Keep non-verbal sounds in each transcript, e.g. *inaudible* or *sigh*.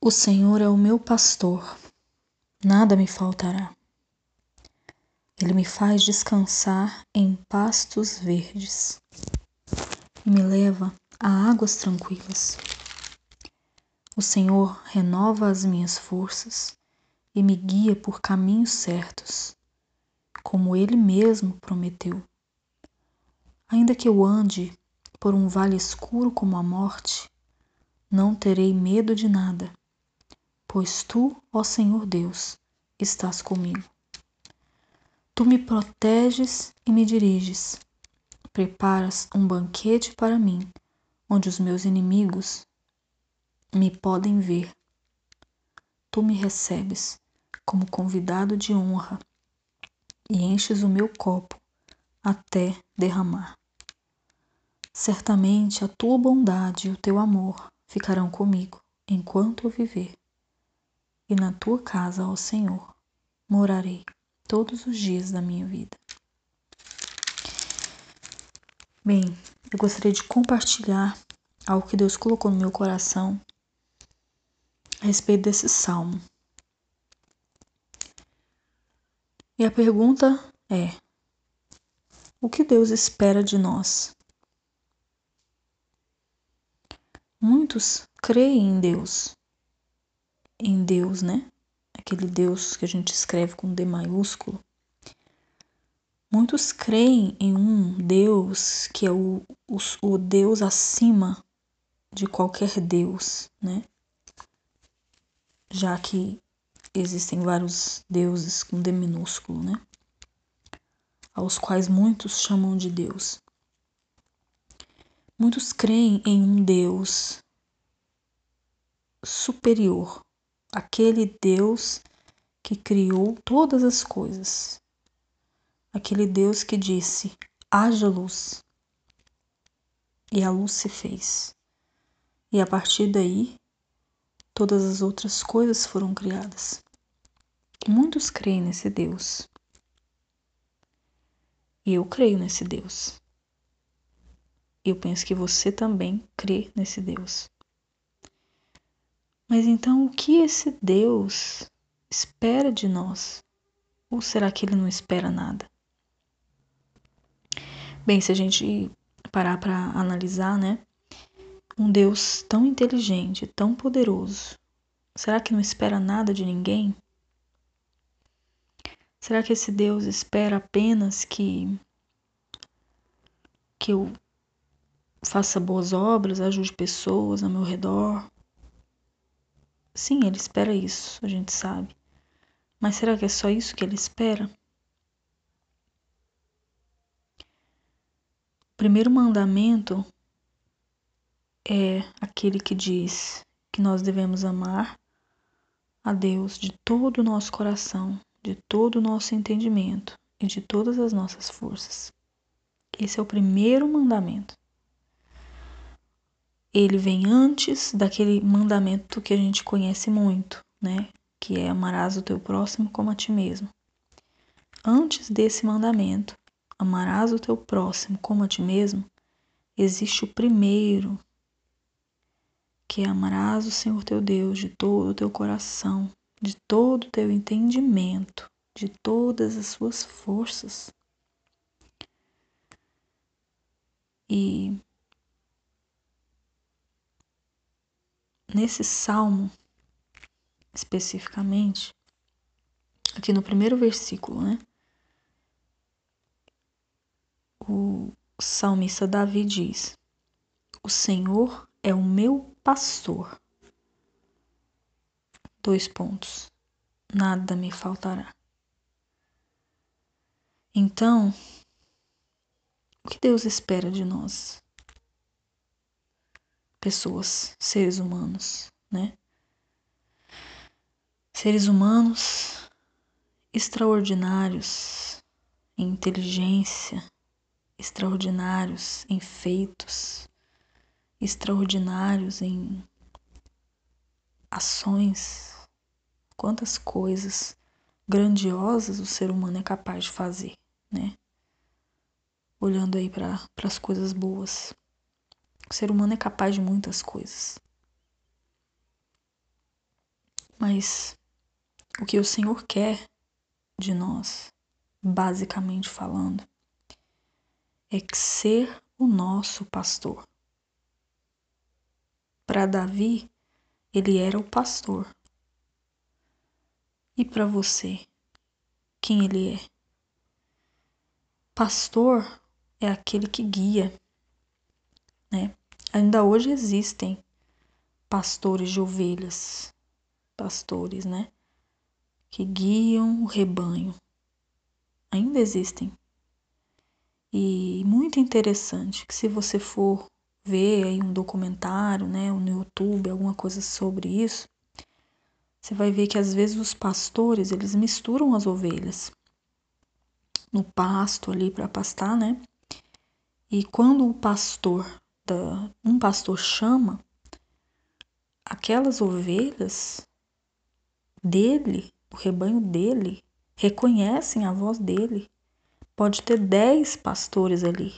O Senhor é o meu pastor, nada me faltará. Ele me faz descansar em pastos verdes e me leva a águas tranquilas. O Senhor renova as minhas forças e me guia por caminhos certos, como Ele mesmo prometeu. Ainda que eu ande por um vale escuro como a morte, não terei medo de nada pois tu, ó Senhor Deus, estás comigo. Tu me proteges e me diriges. Preparas um banquete para mim, onde os meus inimigos me podem ver. Tu me recebes como convidado de honra e enches o meu copo até derramar. Certamente a tua bondade e o teu amor ficarão comigo enquanto eu viver e na tua casa, ó Senhor, morarei todos os dias da minha vida. Bem, eu gostaria de compartilhar algo que Deus colocou no meu coração a respeito desse salmo. E a pergunta é: o que Deus espera de nós? Muitos creem em Deus, em Deus, né? Aquele Deus que a gente escreve com D maiúsculo. Muitos creem em um Deus que é o, o, o Deus acima de qualquer Deus, né? Já que existem vários deuses com D minúsculo, né? Aos quais muitos chamam de Deus. Muitos creem em um Deus superior, aquele Deus que criou todas as coisas, aquele Deus que disse: haja luz, e a luz se fez. E a partir daí, todas as outras coisas foram criadas. Muitos creem nesse Deus. E eu creio nesse Deus. Eu penso que você também crê nesse Deus. Mas então o que esse Deus espera de nós? Ou será que ele não espera nada? Bem, se a gente parar para analisar, né? Um Deus tão inteligente, tão poderoso, será que não espera nada de ninguém? Será que esse Deus espera apenas que que eu faça boas obras, ajude pessoas ao meu redor, Sim, ele espera isso, a gente sabe. Mas será que é só isso que ele espera? O primeiro mandamento é aquele que diz que nós devemos amar a Deus de todo o nosso coração, de todo o nosso entendimento e de todas as nossas forças. Esse é o primeiro mandamento ele vem antes daquele mandamento que a gente conhece muito, né? Que é amarás o teu próximo como a ti mesmo. Antes desse mandamento, amarás o teu próximo como a ti mesmo, existe o primeiro, que é amarás o Senhor teu Deus de todo o teu coração, de todo o teu entendimento, de todas as suas forças. E nesse salmo, especificamente, aqui no primeiro versículo, né? O salmista Davi diz: O Senhor é o meu pastor. Dois pontos. Nada me faltará. Então, o que Deus espera de nós? Pessoas, seres humanos, né? Seres humanos extraordinários em inteligência, extraordinários em feitos, extraordinários em ações. Quantas coisas grandiosas o ser humano é capaz de fazer, né? Olhando aí para as coisas boas. O ser humano é capaz de muitas coisas. Mas o que o Senhor quer de nós, basicamente falando, é que ser o nosso pastor. Para Davi, ele era o pastor. E para você, quem ele é? Pastor é aquele que guia, né? Ainda hoje existem pastores de ovelhas, pastores, né? Que guiam o rebanho. Ainda existem. E muito interessante que se você for ver aí um documentário, né, no YouTube, alguma coisa sobre isso, você vai ver que às vezes os pastores, eles misturam as ovelhas no pasto ali para pastar, né? E quando o pastor da um pastor chama aquelas ovelhas dele, o rebanho dele, reconhecem a voz dele. Pode ter dez pastores ali,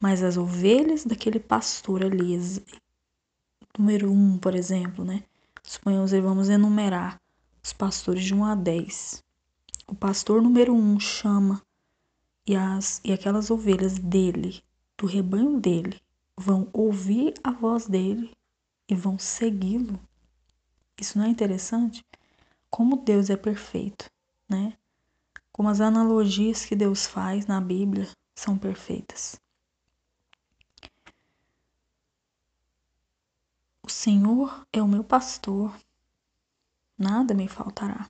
mas as ovelhas daquele pastor ali, número um, por exemplo, né? Suponhamos vamos enumerar os pastores de 1 a 10. O pastor número um chama e, as, e aquelas ovelhas dele, do rebanho dele, vão ouvir a voz dele e vão segui-lo. Isso não é interessante? Como Deus é perfeito, né? Como as analogias que Deus faz na Bíblia são perfeitas. O Senhor é o meu pastor, nada me faltará.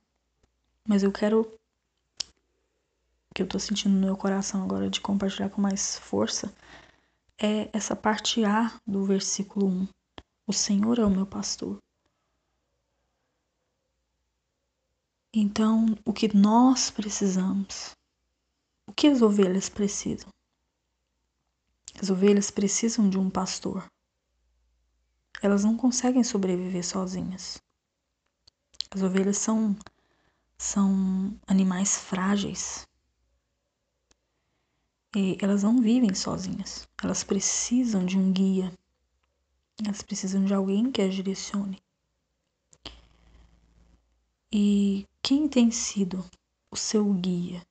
Mas eu quero que eu tô sentindo no meu coração agora de compartilhar com mais força é essa parte A do versículo 1. O Senhor é o meu pastor. Então, o que nós precisamos? O que as ovelhas precisam? As ovelhas precisam de um pastor. Elas não conseguem sobreviver sozinhas. As ovelhas são são animais frágeis. Elas não vivem sozinhas. Elas precisam de um guia. Elas precisam de alguém que as direcione. E quem tem sido o seu guia?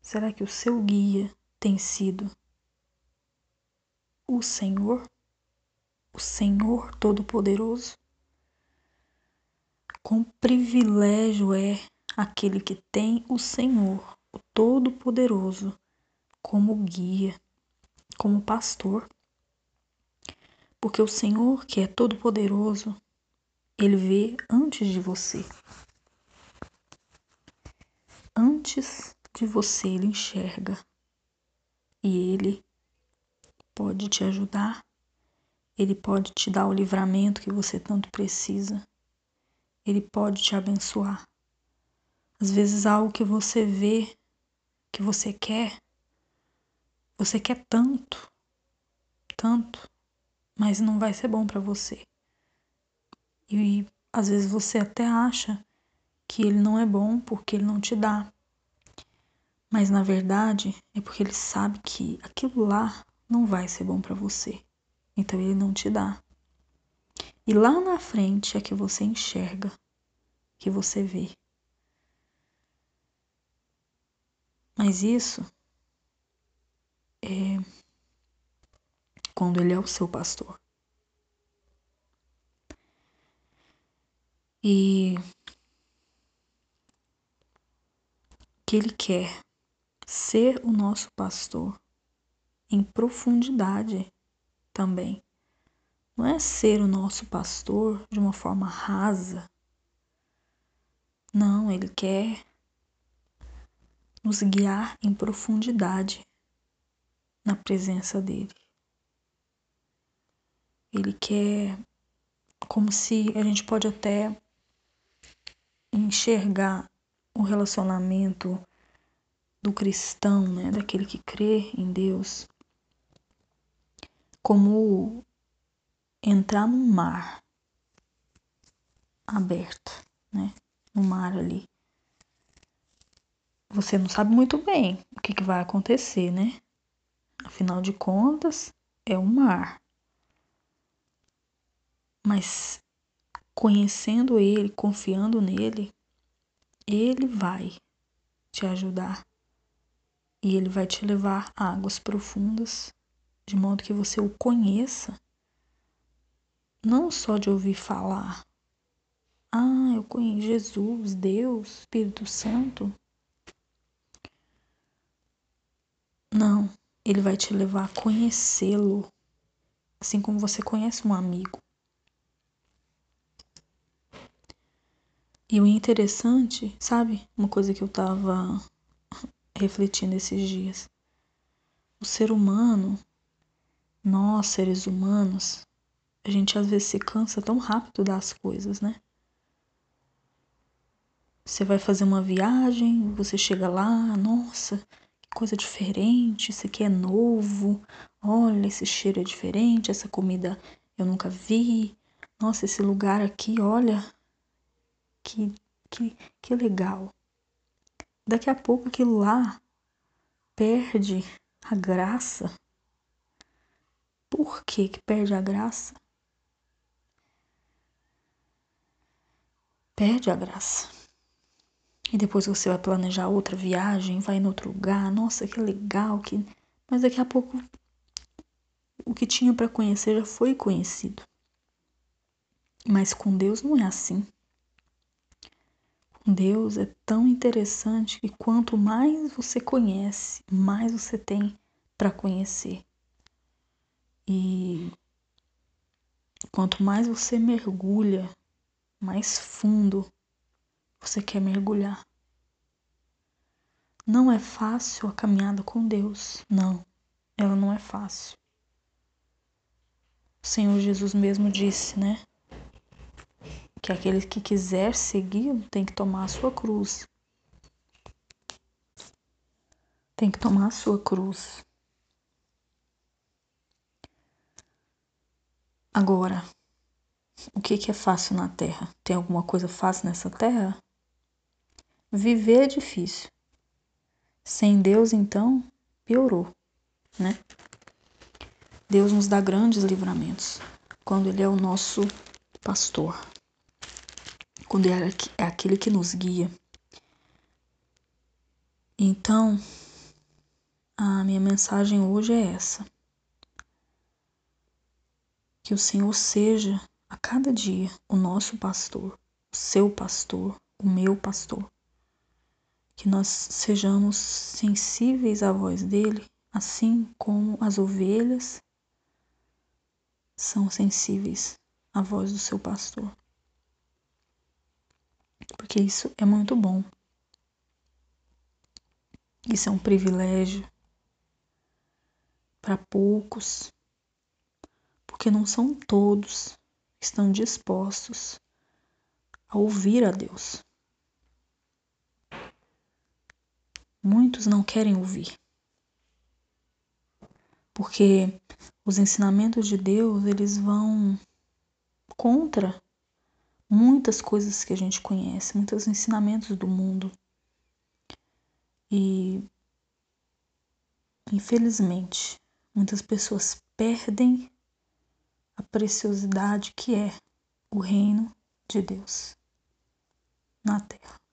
Será que o seu guia tem sido o Senhor? O Senhor Todo-Poderoso? Quão privilégio é aquele que tem o Senhor, o Todo-Poderoso, como guia, como pastor. Porque o Senhor, que é todo-poderoso, ele vê antes de você. Antes de você, ele enxerga. E ele pode te ajudar. Ele pode te dar o livramento que você tanto precisa. Ele pode te abençoar. Às vezes, algo que você vê, que você quer, você quer tanto, tanto, mas não vai ser bom para você. E às vezes você até acha que ele não é bom porque ele não te dá. Mas na verdade é porque ele sabe que aquilo lá não vai ser bom para você. Então ele não te dá. E lá na frente é que você enxerga, que você vê. Mas isso é quando ele é o seu pastor. E que ele quer ser o nosso pastor em profundidade também. Não é ser o nosso pastor de uma forma rasa. Não, ele quer nos guiar em profundidade na presença dele. Ele quer como se a gente pode até enxergar o relacionamento do cristão, né, daquele que crê em Deus, como entrar num mar aberto, né, no mar ali. Você não sabe muito bem o que, que vai acontecer, né? Afinal de contas, é um mar. Mas conhecendo Ele, confiando nele, Ele vai te ajudar e Ele vai te levar a águas profundas, de modo que você o conheça, não só de ouvir falar. Ah, eu conheço Jesus, Deus, Espírito Santo. Não, ele vai te levar a conhecê-lo, assim como você conhece um amigo. E o interessante, sabe? Uma coisa que eu tava *laughs* refletindo esses dias. O ser humano, nós seres humanos, a gente às vezes se cansa tão rápido das coisas, né? Você vai fazer uma viagem, você chega lá, nossa, coisa diferente, isso aqui é novo, olha, esse cheiro é diferente, essa comida eu nunca vi, nossa, esse lugar aqui, olha, que, que, que legal. Daqui a pouco aquilo lá perde a graça. Por que que perde a graça? Perde a graça. E depois você vai planejar outra viagem, vai em outro lugar, nossa, que legal, que mas daqui a pouco o que tinha para conhecer já foi conhecido. Mas com Deus não é assim. Deus é tão interessante que quanto mais você conhece, mais você tem para conhecer. E quanto mais você mergulha, mais fundo você quer mergulhar. Não é fácil a caminhada com Deus, não, ela não é fácil. O Senhor Jesus mesmo disse, né? que aquele que quiser seguir tem que tomar a sua cruz. Tem que tomar a sua cruz. Agora, o que, que é fácil na Terra? Tem alguma coisa fácil nessa Terra? Viver é difícil. Sem Deus, então, piorou, né? Deus nos dá grandes livramentos quando Ele é o nosso pastor quando é, é aquele que nos guia. Então, a minha mensagem hoje é essa. Que o Senhor seja a cada dia o nosso pastor, o seu pastor, o meu pastor. Que nós sejamos sensíveis à voz dele, assim como as ovelhas são sensíveis à voz do seu pastor porque isso é muito bom. Isso é um privilégio para poucos, porque não são todos que estão dispostos a ouvir a Deus. Muitos não querem ouvir. Porque os ensinamentos de Deus, eles vão contra muitas coisas que a gente conhece, muitos ensinamentos do mundo. E infelizmente, muitas pessoas perdem a preciosidade que é o reino de Deus na terra.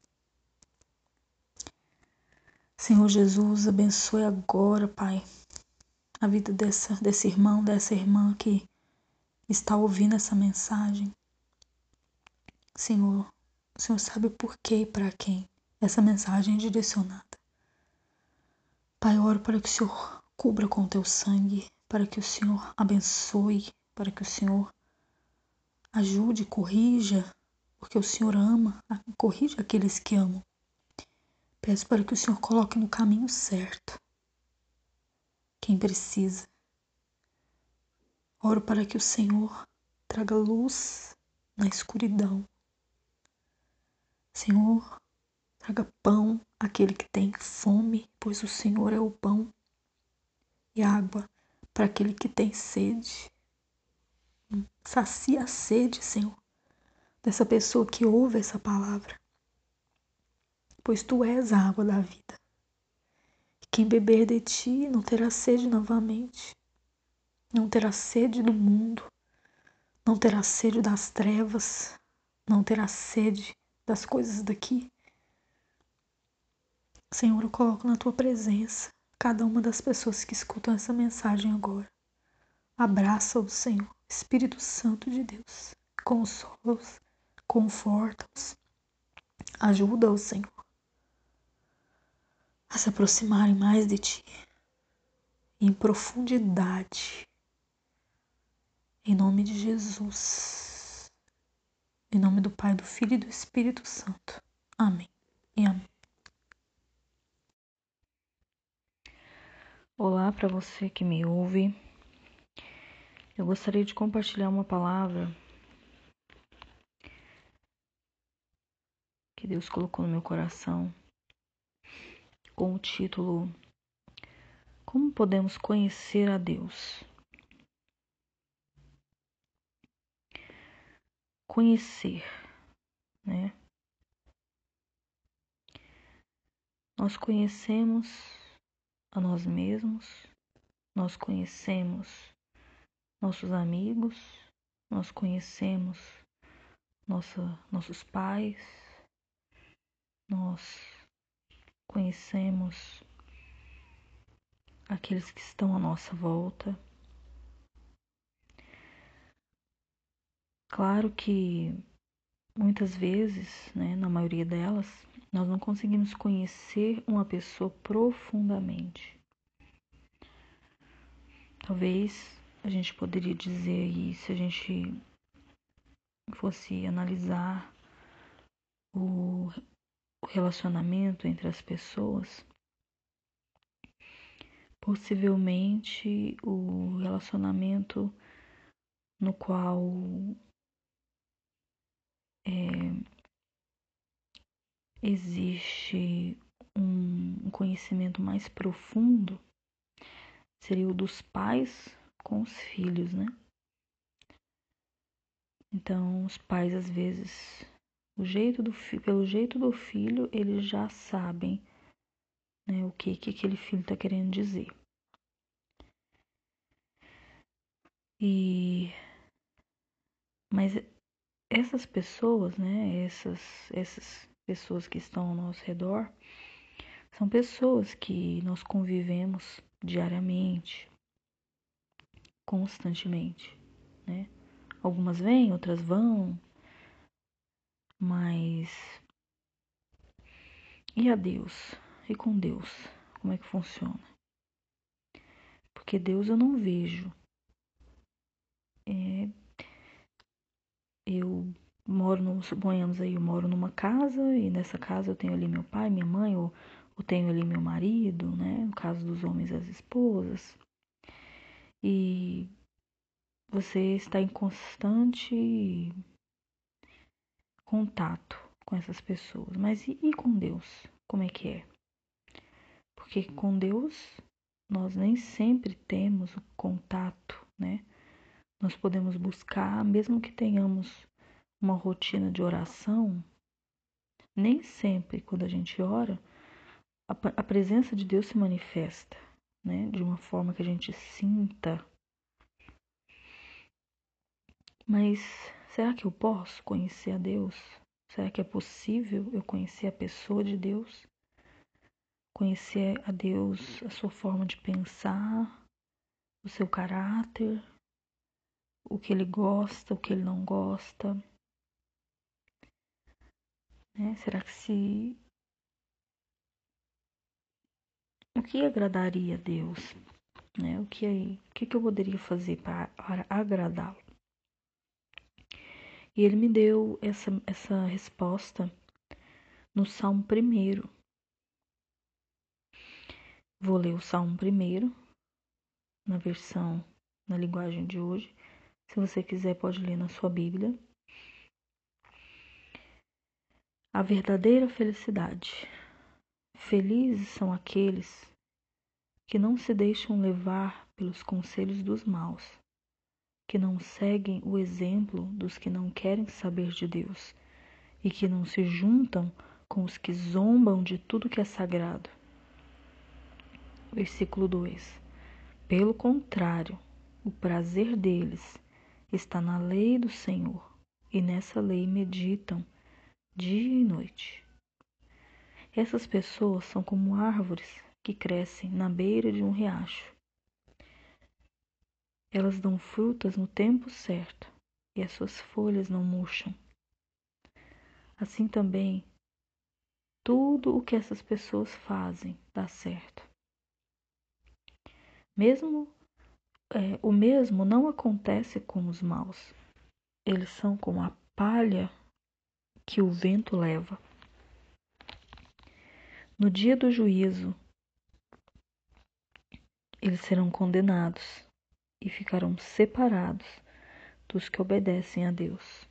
Senhor Jesus, abençoe agora, Pai, a vida dessa, desse irmão, dessa irmã que está ouvindo essa mensagem. Senhor, o Senhor sabe por que e para quem essa mensagem é direcionada. Pai, oro para que o Senhor cubra com teu sangue, para que o Senhor abençoe, para que o Senhor ajude, corrija, porque o Senhor ama, corrija aqueles que amam. Peço para que o Senhor coloque no caminho certo quem precisa. Oro para que o Senhor traga luz na escuridão. Senhor, traga pão àquele que tem fome, pois o Senhor é o pão, e água para aquele que tem sede. Sacia a sede, Senhor, dessa pessoa que ouve essa palavra, pois tu és a água da vida. Quem beber de ti não terá sede novamente, não terá sede do mundo, não terá sede das trevas, não terá sede das coisas daqui. Senhor, eu coloco na tua presença cada uma das pessoas que escutam essa mensagem agora. Abraça-os, Senhor, Espírito Santo de Deus. Consola-os, conforta-os, ajuda-os, Senhor, a se aproximarem mais de ti, em profundidade, em nome de Jesus. Em nome do Pai, do Filho e do Espírito Santo. Amém e amém. Olá para você que me ouve. Eu gostaria de compartilhar uma palavra que Deus colocou no meu coração com o título Como podemos conhecer a Deus? Conhecer, né? Nós conhecemos a nós mesmos, nós conhecemos nossos amigos, nós conhecemos nossa, nossos pais, nós conhecemos aqueles que estão à nossa volta. Claro que muitas vezes, né, na maioria delas, nós não conseguimos conhecer uma pessoa profundamente. Talvez a gente poderia dizer aí, se a gente fosse analisar o relacionamento entre as pessoas, possivelmente o relacionamento no qual é, existe um conhecimento mais profundo seria o dos pais com os filhos, né? Então, os pais às vezes, o jeito do pelo jeito do filho, eles já sabem né, o que, que aquele filho está querendo dizer. E mas essas pessoas, né, essas essas pessoas que estão ao nosso redor, são pessoas que nós convivemos diariamente, constantemente, né? Algumas vêm, outras vão, mas e a Deus? E com Deus? Como é que funciona? Porque Deus eu não vejo. É, eu moro, no, suponhamos aí, eu moro numa casa e nessa casa eu tenho ali meu pai, minha mãe, ou, ou tenho ali meu marido, né? No caso dos homens, as esposas. E você está em constante contato com essas pessoas. Mas e, e com Deus? Como é que é? Porque com Deus nós nem sempre temos o contato, né? Nós podemos buscar, mesmo que tenhamos uma rotina de oração, nem sempre quando a gente ora, a, a presença de Deus se manifesta, né? De uma forma que a gente sinta. Mas será que eu posso conhecer a Deus? Será que é possível eu conhecer a pessoa de Deus? Conhecer a Deus, a sua forma de pensar, o seu caráter, o que ele gosta, o que ele não gosta. Né? Será que se. O que agradaria a Deus? Né? O, que, o que, eu poderia fazer para agradá-lo? E ele me deu essa, essa resposta no Salmo primeiro. Vou ler o Salmo primeiro, na versão, na linguagem de hoje. Se você quiser, pode ler na sua Bíblia. A verdadeira felicidade. Felizes são aqueles que não se deixam levar pelos conselhos dos maus, que não seguem o exemplo dos que não querem saber de Deus e que não se juntam com os que zombam de tudo que é sagrado. Versículo 2: Pelo contrário, o prazer deles está na lei do Senhor, e nessa lei meditam dia e noite. Essas pessoas são como árvores que crescem na beira de um riacho. Elas dão frutas no tempo certo e as suas folhas não murcham. Assim também, tudo o que essas pessoas fazem dá certo. Mesmo é, o mesmo não acontece com os maus. Eles são como a palha que o vento leva. No dia do juízo, eles serão condenados e ficarão separados dos que obedecem a Deus.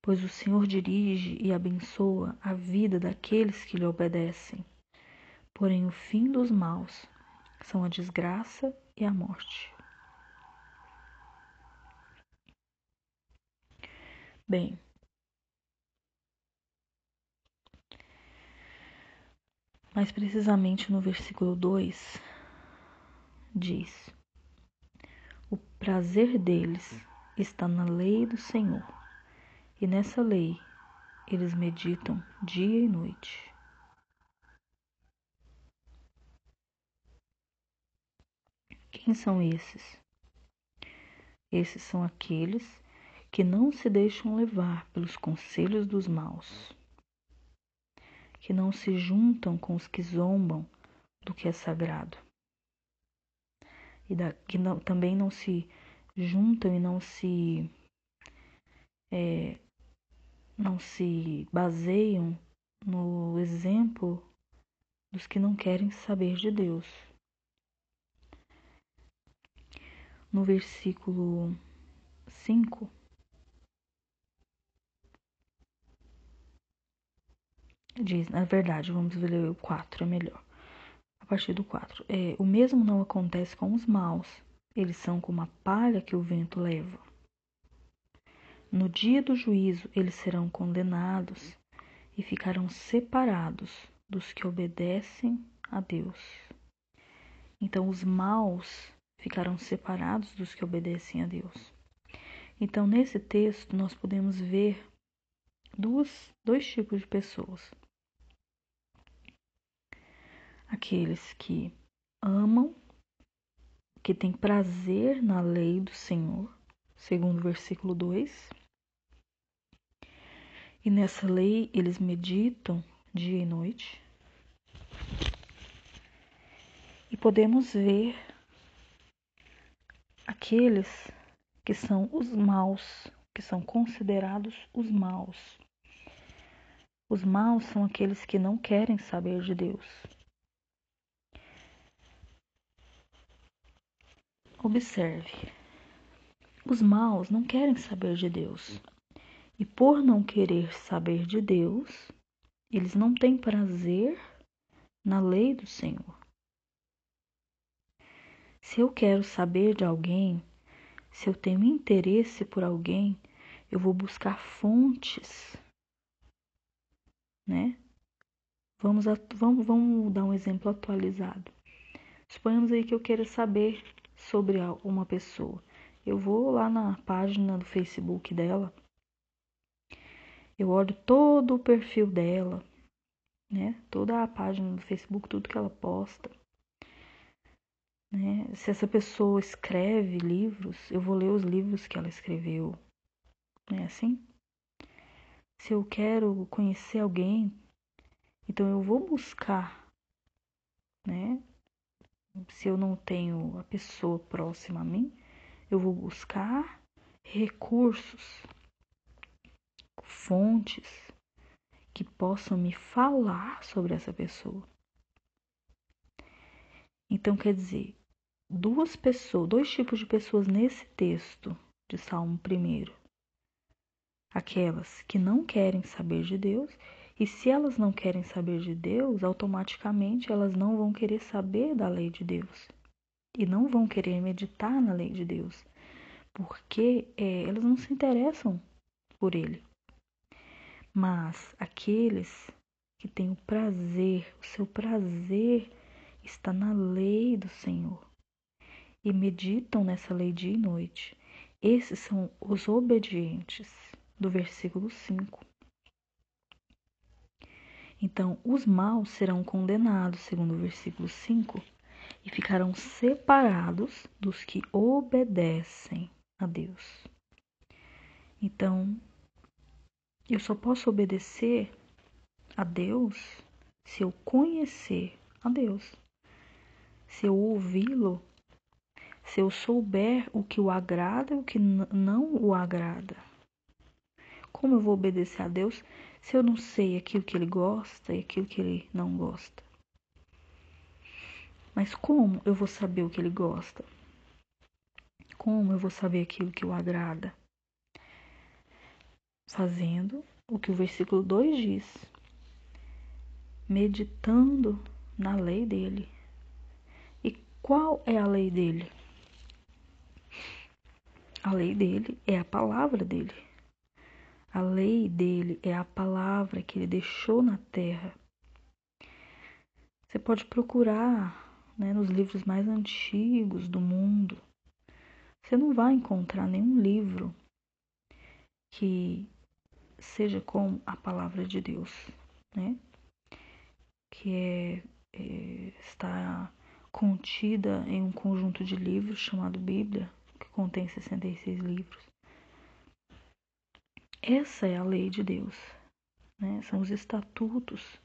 Pois o Senhor dirige e abençoa a vida daqueles que lhe obedecem. Porém, o fim dos maus são a desgraça e a morte. Bem, mais precisamente no versículo 2, diz: prazer deles está na lei do Senhor, e nessa lei eles meditam dia e noite. Quem são esses? Esses são aqueles que não se deixam levar pelos conselhos dos maus, que não se juntam com os que zombam do que é sagrado e da, que não, também não se juntam e não se é, não se baseiam no exemplo dos que não querem saber de Deus. No versículo 5, diz, na verdade, vamos ler o 4, é melhor partir do 4. É, o mesmo não acontece com os maus. Eles são como a palha que o vento leva. No dia do juízo, eles serão condenados e ficarão separados dos que obedecem a Deus. Então, os maus ficarão separados dos que obedecem a Deus. Então, nesse texto, nós podemos ver duas, dois tipos de pessoas aqueles que amam, que têm prazer na lei do Senhor, segundo o versículo 2. E nessa lei eles meditam dia e noite. E podemos ver aqueles que são os maus, que são considerados os maus. Os maus são aqueles que não querem saber de Deus, Observe: os maus não querem saber de Deus, e por não querer saber de Deus, eles não têm prazer na lei do Senhor. Se eu quero saber de alguém, se eu tenho interesse por alguém, eu vou buscar fontes, né? Vamos, vamos, vamos dar um exemplo atualizado. Suponhamos aí que eu queira saber sobre uma pessoa. Eu vou lá na página do Facebook dela, eu olho todo o perfil dela, né? Toda a página do Facebook, tudo que ela posta. Né? Se essa pessoa escreve livros, eu vou ler os livros que ela escreveu. Não é assim? Se eu quero conhecer alguém, então eu vou buscar, né? Se eu não tenho a pessoa próxima a mim, eu vou buscar recursos, fontes que possam me falar sobre essa pessoa. Então, quer dizer, duas pessoas, dois tipos de pessoas nesse texto de Salmo 1. Aquelas que não querem saber de Deus e se elas não querem saber de Deus, automaticamente elas não vão querer saber da lei de Deus e não vão querer meditar na lei de Deus, porque é, elas não se interessam por Ele. Mas aqueles que têm o prazer, o seu prazer está na lei do Senhor e meditam nessa lei dia e noite, Esses são os obedientes, do versículo 5. Então, os maus serão condenados, segundo o versículo 5, e ficarão separados dos que obedecem a Deus. Então, eu só posso obedecer a Deus se eu conhecer a Deus, se eu ouvi-lo, se eu souber o que o agrada e o que não o agrada. Como eu vou obedecer a Deus se eu não sei aquilo que ele gosta e aquilo que ele não gosta? Mas como eu vou saber o que ele gosta? Como eu vou saber aquilo que o agrada? Fazendo o que o versículo 2 diz, meditando na lei dele. E qual é a lei dele? A lei dele é a palavra dele. A lei dele é a palavra que ele deixou na terra. Você pode procurar né, nos livros mais antigos do mundo. Você não vai encontrar nenhum livro que seja com a palavra de Deus, né? Que é, é, está contida em um conjunto de livros chamado Bíblia, que contém 66 livros. Essa é a lei de Deus, né? são os estatutos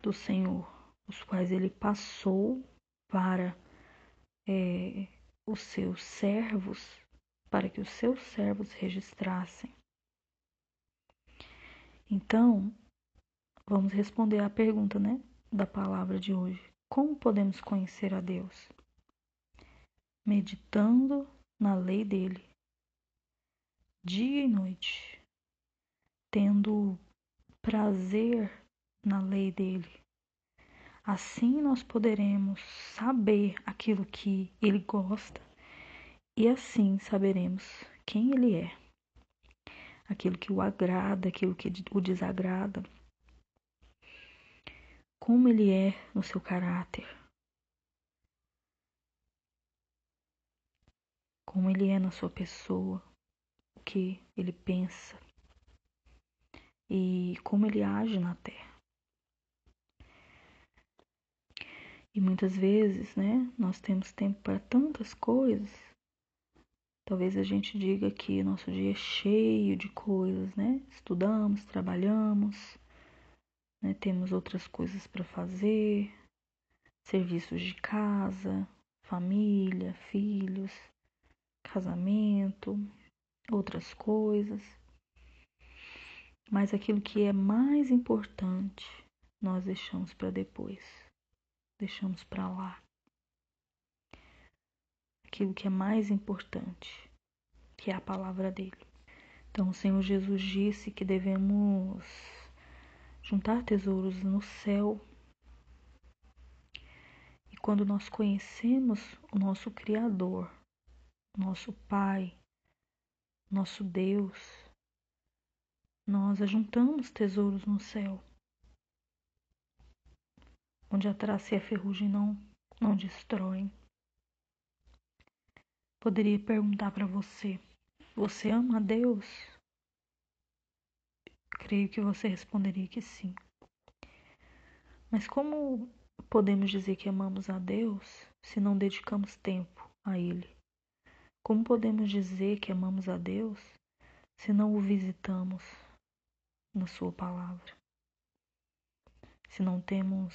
do Senhor, os quais ele passou para é, os seus servos, para que os seus servos registrassem. Então, vamos responder à pergunta né, da palavra de hoje. Como podemos conhecer a Deus? Meditando na lei dele dia e noite, tendo prazer na lei dele. Assim nós poderemos saber aquilo que ele gosta e assim saberemos quem ele é, aquilo que o agrada, aquilo que o desagrada, como ele é no seu caráter, como ele é na sua pessoa o que ele pensa e como ele age na Terra. E muitas vezes, né, nós temos tempo para tantas coisas. Talvez a gente diga que nosso dia é cheio de coisas, né? Estudamos, trabalhamos, né? temos outras coisas para fazer, serviços de casa, família, filhos, casamento, outras coisas. Mas aquilo que é mais importante, nós deixamos para depois. Deixamos para lá. Aquilo que é mais importante, que é a palavra dele. Então, o Senhor Jesus disse que devemos juntar tesouros no céu. E quando nós conhecemos o nosso Criador, nosso Pai, nosso Deus, nós ajuntamos tesouros no céu, onde a traça e a ferrugem não, não destroem. Poderia perguntar para você: você ama a Deus? Creio que você responderia que sim. Mas como podemos dizer que amamos a Deus se não dedicamos tempo a Ele? Como podemos dizer que amamos a Deus se não o visitamos na Sua palavra? Se não temos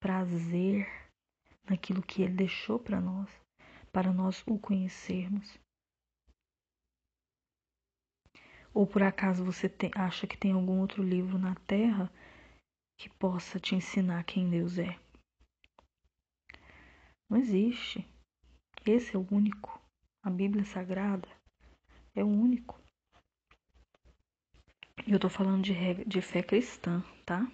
prazer naquilo que Ele deixou para nós, para nós o conhecermos? Ou por acaso você tem, acha que tem algum outro livro na Terra que possa te ensinar quem Deus é? Não existe. Esse é o único. A Bíblia Sagrada é o único. Eu tô falando de, de fé cristã, tá?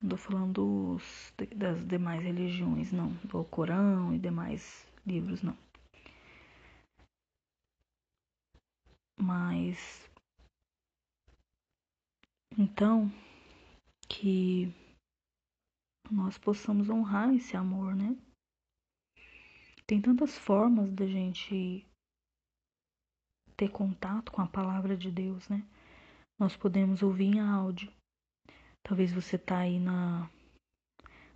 Não tô falando dos, das demais religiões, não. Do Corão e demais livros, não. Mas. Então, que nós possamos honrar esse amor, né? Tem tantas formas da gente ter contato com a palavra de Deus, né? Nós podemos ouvir em áudio. Talvez você está aí na,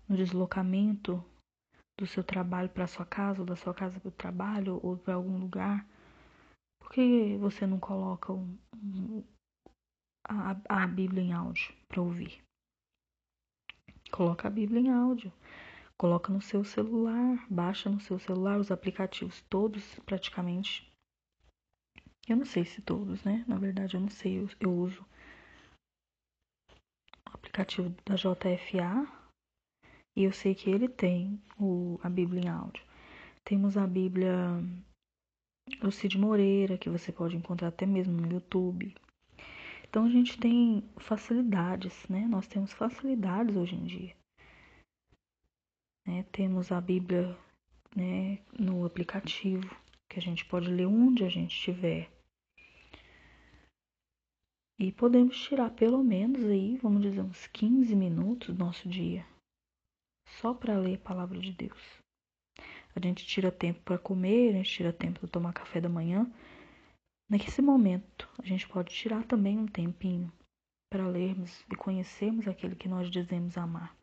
no deslocamento do seu trabalho para sua casa, ou da sua casa para o trabalho, ou para algum lugar. Por que você não coloca um, um, a, a Bíblia em áudio para ouvir? Coloca a Bíblia em áudio. Coloca no seu celular, baixa no seu celular os aplicativos todos, praticamente. Eu não sei se todos, né? Na verdade, eu não sei. Eu, eu uso o aplicativo da JFA e eu sei que ele tem o, a Bíblia em áudio. Temos a Bíblia do Cid Moreira, que você pode encontrar até mesmo no YouTube. Então a gente tem facilidades, né? Nós temos facilidades hoje em dia. Né? Temos a Bíblia né, no aplicativo, que a gente pode ler onde a gente estiver. E podemos tirar pelo menos aí, vamos dizer, uns 15 minutos do nosso dia só para ler a palavra de Deus. A gente tira tempo para comer, a gente tira tempo para tomar café da manhã. Nesse momento, a gente pode tirar também um tempinho para lermos e conhecermos aquele que nós dizemos amar.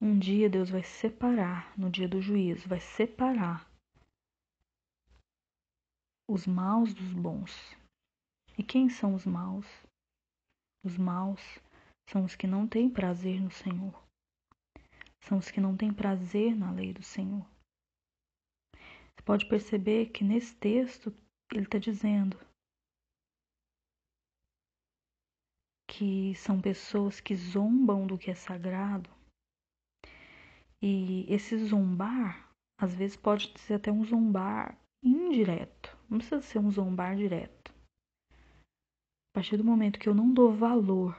Um dia Deus vai separar, no dia do juízo, vai separar os maus dos bons. E quem são os maus? Os maus são os que não têm prazer no Senhor. São os que não têm prazer na lei do Senhor. Você pode perceber que nesse texto ele está dizendo que são pessoas que zombam do que é sagrado e esse zombar, às vezes, pode ser até um zombar indireto. Não precisa ser um zombar direto. A partir do momento que eu não dou valor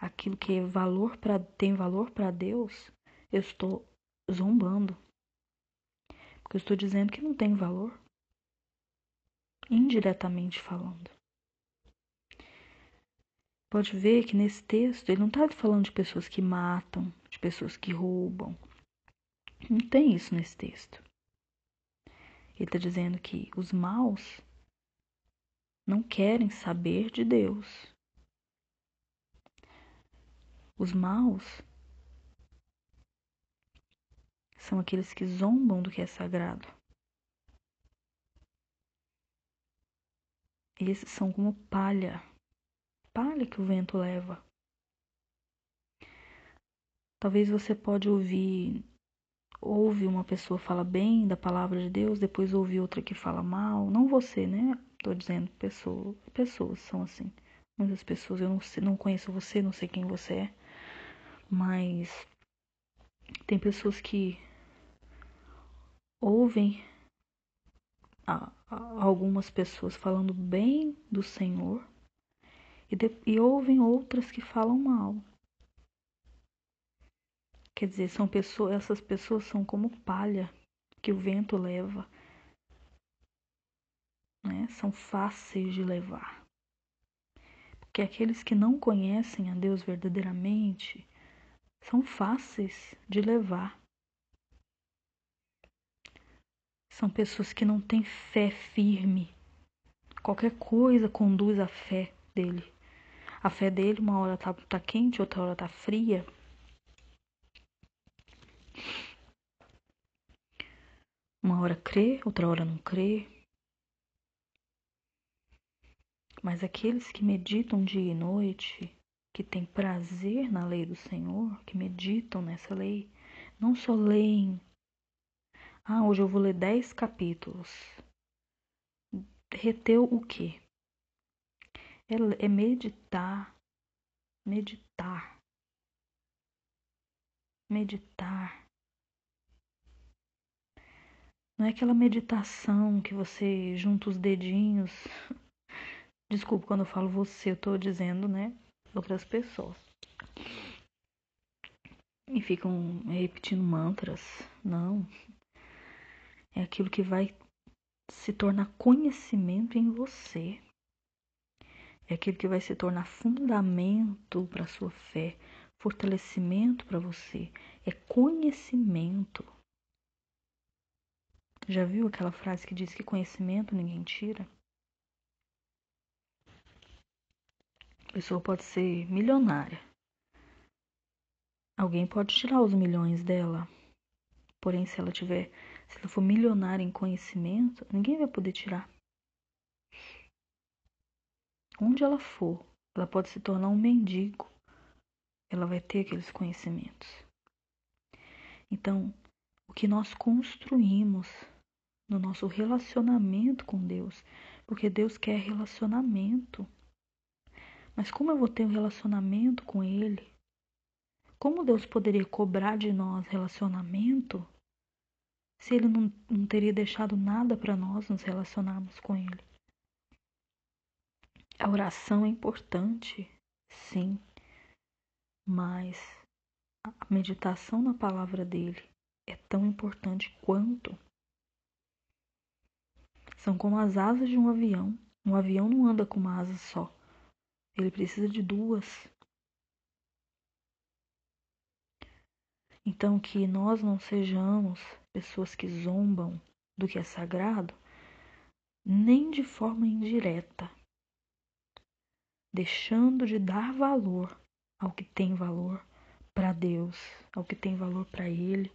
àquilo que é valor pra, tem valor para Deus, eu estou zombando. Porque eu estou dizendo que não tem valor. Indiretamente falando. Pode ver que nesse texto ele não está falando de pessoas que matam, de pessoas que roubam, não tem isso nesse texto. Ele está dizendo que os maus não querem saber de Deus. Os maus são aqueles que zombam do que é sagrado. Esses são como palha, palha que o vento leva. Talvez você pode ouvir ouve uma pessoa fala bem da palavra de Deus, depois ouve outra que fala mal. Não você, né? Tô dizendo pessoa, pessoas são assim. Muitas pessoas, eu não, sei, não conheço você, não sei quem você é, mas tem pessoas que ouvem a, a, algumas pessoas falando bem do Senhor e, de, e ouvem outras que falam mal. Quer dizer, são pessoas, essas pessoas são como palha que o vento leva. Né? São fáceis de levar. Porque aqueles que não conhecem a Deus verdadeiramente são fáceis de levar. São pessoas que não têm fé firme. Qualquer coisa conduz à fé dele. A fé dele, uma hora tá, tá quente, outra hora tá fria. Uma hora crê, outra hora não crê. Mas aqueles que meditam dia e noite, que têm prazer na lei do Senhor, que meditam nessa lei, não só leem. Ah, hoje eu vou ler dez capítulos. Reteu o quê? É, é meditar, meditar, meditar não é aquela meditação que você junta os dedinhos. *laughs* Desculpa quando eu falo você, eu tô dizendo, né? Outras pessoas. E ficam repetindo mantras. Não. É aquilo que vai se tornar conhecimento em você. É aquilo que vai se tornar fundamento para sua fé, fortalecimento para você. É conhecimento Já viu aquela frase que diz que conhecimento ninguém tira? A pessoa pode ser milionária. Alguém pode tirar os milhões dela. Porém, se ela tiver, se ela for milionária em conhecimento, ninguém vai poder tirar. Onde ela for, ela pode se tornar um mendigo. Ela vai ter aqueles conhecimentos. Então, o que nós construímos no nosso relacionamento com Deus, porque Deus quer relacionamento. Mas como eu vou ter um relacionamento com Ele? Como Deus poderia cobrar de nós relacionamento se Ele não, não teria deixado nada para nós nos relacionarmos com Ele? A oração é importante, sim, mas a meditação na palavra dele é tão importante quanto. São como as asas de um avião. Um avião não anda com uma asa só. Ele precisa de duas. Então, que nós não sejamos pessoas que zombam do que é sagrado, nem de forma indireta, deixando de dar valor ao que tem valor para Deus, ao que tem valor para Ele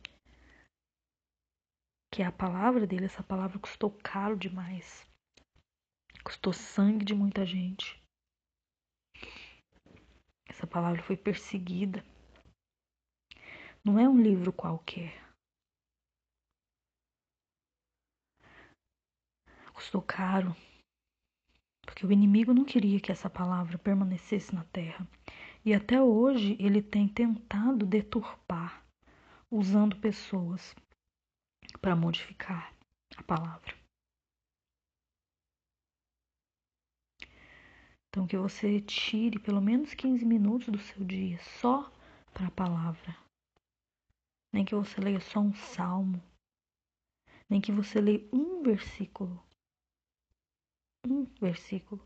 que é a palavra dele, essa palavra custou caro demais. Custou sangue de muita gente. Essa palavra foi perseguida. Não é um livro qualquer. Custou caro. Porque o inimigo não queria que essa palavra permanecesse na terra. E até hoje ele tem tentado deturpar, usando pessoas para modificar a palavra. Então, que você tire pelo menos 15 minutos do seu dia só para a palavra. Nem que você leia só um salmo. Nem que você leia um versículo. Um versículo.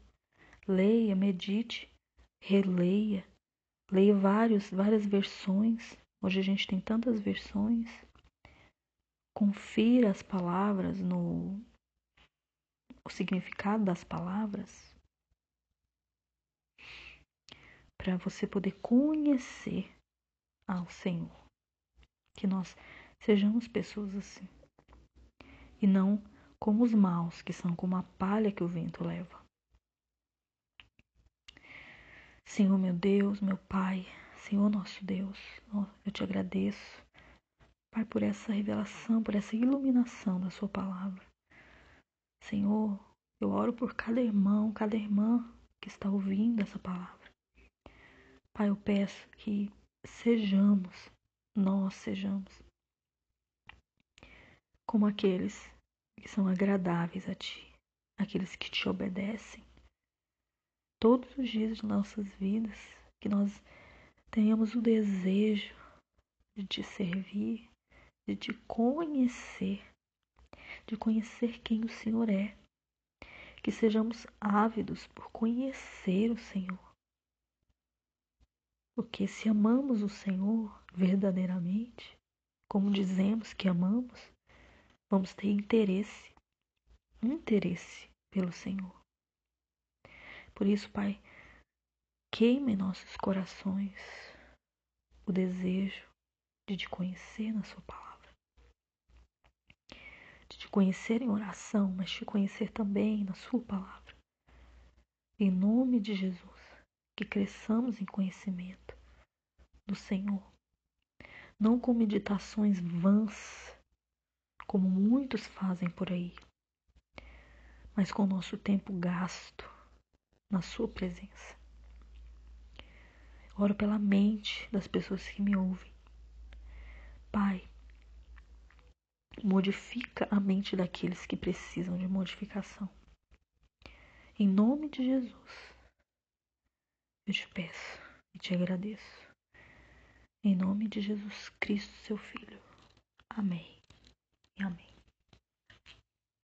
Leia, medite, releia. Leia vários, várias versões. Hoje a gente tem tantas versões confira as palavras no o significado das palavras para você poder conhecer ao Senhor. Que nós sejamos pessoas assim e não como os maus, que são como a palha que o vento leva. Senhor meu Deus, meu Pai, Senhor nosso Deus, eu te agradeço Pai, por essa revelação, por essa iluminação da Sua palavra. Senhor, eu oro por cada irmão, cada irmã que está ouvindo essa palavra. Pai, eu peço que sejamos, nós sejamos, como aqueles que são agradáveis a Ti, aqueles que te obedecem. Todos os dias de nossas vidas, que nós tenhamos o desejo de te servir, de te conhecer, de conhecer quem o Senhor é. Que sejamos ávidos por conhecer o Senhor. Porque se amamos o Senhor verdadeiramente, como dizemos que amamos, vamos ter interesse, interesse pelo Senhor. Por isso, Pai, queime em nossos corações o desejo de te conhecer na Sua palavra te conhecer em oração, mas te conhecer também na Sua palavra. Em nome de Jesus, que cresçamos em conhecimento do Senhor, não com meditações vãs, como muitos fazem por aí, mas com o nosso tempo gasto na Sua presença. Oro pela mente das pessoas que me ouvem. Pai, modifica a mente daqueles que precisam de modificação. Em nome de Jesus, eu te peço e te agradeço. Em nome de Jesus Cristo, seu Filho. Amém e amém.